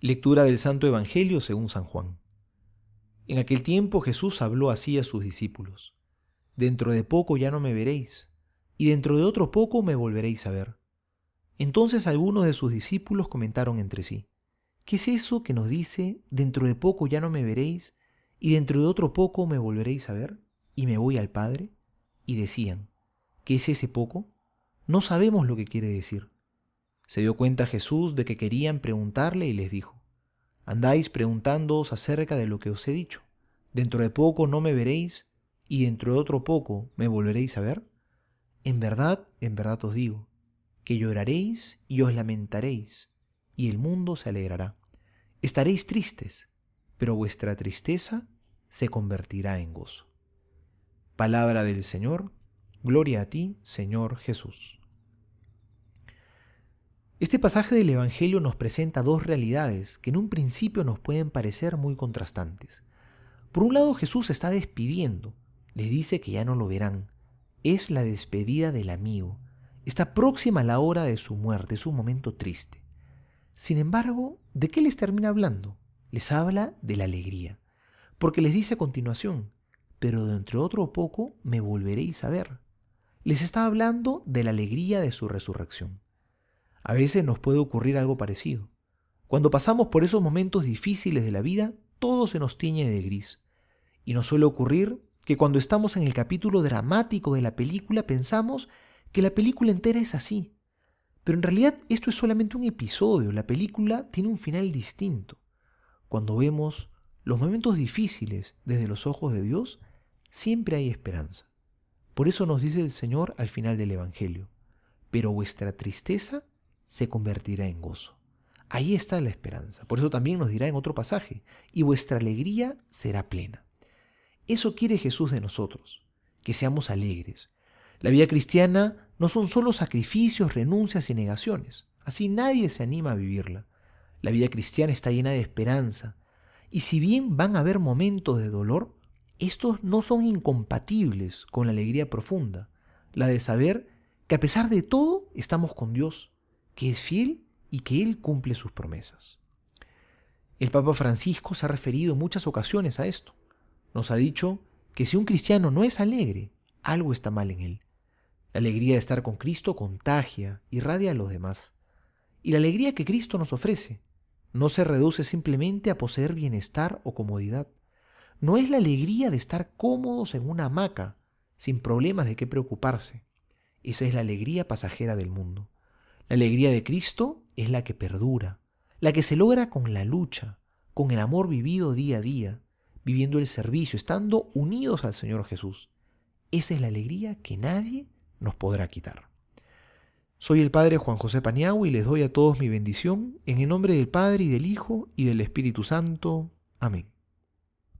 Lectura del Santo Evangelio según San Juan. En aquel tiempo Jesús habló así a sus discípulos. Dentro de poco ya no me veréis, y dentro de otro poco me volveréis a ver. Entonces algunos de sus discípulos comentaron entre sí, ¿qué es eso que nos dice, dentro de poco ya no me veréis, y dentro de otro poco me volveréis a ver, y me voy al Padre? Y decían, ¿qué es ese poco? No sabemos lo que quiere decir. Se dio cuenta Jesús de que querían preguntarle y les dijo, Andáis preguntándoos acerca de lo que os he dicho. Dentro de poco no me veréis y dentro de otro poco me volveréis a ver. En verdad, en verdad os digo, que lloraréis y os lamentaréis, y el mundo se alegrará. Estaréis tristes, pero vuestra tristeza se convertirá en gozo. Palabra del Señor, gloria a ti, Señor Jesús. Este pasaje del Evangelio nos presenta dos realidades que en un principio nos pueden parecer muy contrastantes. Por un lado Jesús está despidiendo, le dice que ya no lo verán. Es la despedida del amigo. Está próxima la hora de su muerte, es un momento triste. Sin embargo, ¿de qué les termina hablando? Les habla de la alegría, porque les dice a continuación, pero dentro de otro poco me volveréis a ver. Les está hablando de la alegría de su resurrección. A veces nos puede ocurrir algo parecido. Cuando pasamos por esos momentos difíciles de la vida, todo se nos tiñe de gris. Y nos suele ocurrir que cuando estamos en el capítulo dramático de la película pensamos que la película entera es así. Pero en realidad esto es solamente un episodio, la película tiene un final distinto. Cuando vemos los momentos difíciles desde los ojos de Dios, siempre hay esperanza. Por eso nos dice el Señor al final del Evangelio, pero vuestra tristeza se convertirá en gozo. Ahí está la esperanza. Por eso también nos dirá en otro pasaje, y vuestra alegría será plena. Eso quiere Jesús de nosotros, que seamos alegres. La vida cristiana no son solo sacrificios, renuncias y negaciones. Así nadie se anima a vivirla. La vida cristiana está llena de esperanza. Y si bien van a haber momentos de dolor, estos no son incompatibles con la alegría profunda, la de saber que a pesar de todo estamos con Dios que es fiel y que Él cumple sus promesas. El Papa Francisco se ha referido en muchas ocasiones a esto. Nos ha dicho que si un cristiano no es alegre, algo está mal en él. La alegría de estar con Cristo contagia, irradia a los demás. Y la alegría que Cristo nos ofrece no se reduce simplemente a poseer bienestar o comodidad. No es la alegría de estar cómodos en una hamaca, sin problemas de qué preocuparse. Esa es la alegría pasajera del mundo. La alegría de Cristo es la que perdura, la que se logra con la lucha, con el amor vivido día a día, viviendo el servicio, estando unidos al Señor Jesús. Esa es la alegría que nadie nos podrá quitar. Soy el Padre Juan José Paniagua y les doy a todos mi bendición en el nombre del Padre y del Hijo y del Espíritu Santo. Amén.